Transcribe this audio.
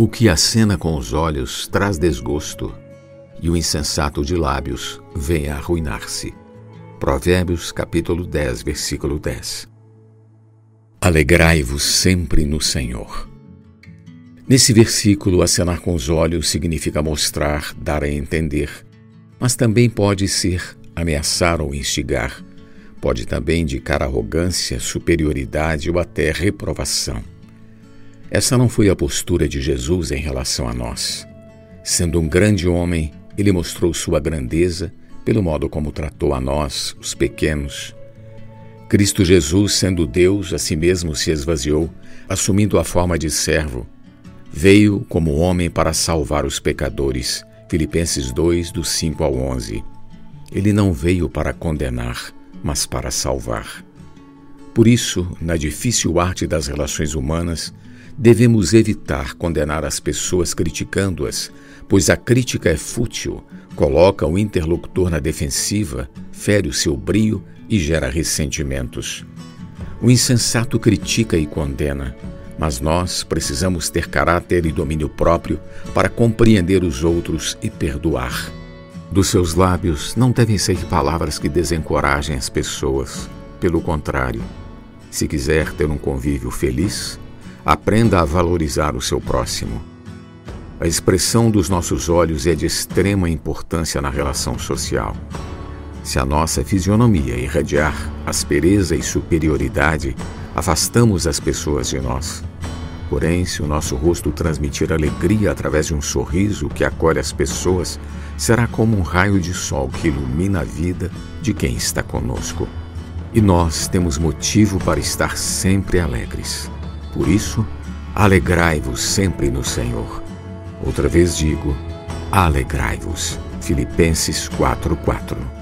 O que acena com os olhos traz desgosto, e o insensato de lábios vem a arruinar-se. Provérbios capítulo 10, versículo 10. Alegrai-vos sempre no Senhor. Nesse versículo, acenar com os olhos significa mostrar, dar a entender, mas também pode ser ameaçar ou instigar. Pode também indicar arrogância, superioridade ou até reprovação. Essa não foi a postura de Jesus em relação a nós. Sendo um grande homem, ele mostrou sua grandeza pelo modo como tratou a nós, os pequenos. Cristo Jesus, sendo Deus, a si mesmo se esvaziou, assumindo a forma de servo. Veio como homem para salvar os pecadores. Filipenses 2, do 5 ao 11. Ele não veio para condenar, mas para salvar. Por isso, na difícil arte das relações humanas, devemos evitar condenar as pessoas criticando-as, pois a crítica é fútil, coloca o interlocutor na defensiva, fere o seu brio e gera ressentimentos. O insensato critica e condena, mas nós precisamos ter caráter e domínio próprio para compreender os outros e perdoar. Dos seus lábios não devem sair palavras que desencorajem as pessoas. Pelo contrário, se quiser ter um convívio feliz, aprenda a valorizar o seu próximo. A expressão dos nossos olhos é de extrema importância na relação social. Se a nossa fisionomia irradiar aspereza e superioridade, afastamos as pessoas de nós. Porém, se o nosso rosto transmitir alegria através de um sorriso que acolhe as pessoas, será como um raio de sol que ilumina a vida de quem está conosco. E nós temos motivo para estar sempre alegres. Por isso, alegrai-vos sempre no Senhor. Outra vez digo, alegrai-vos. Filipenses 4:4.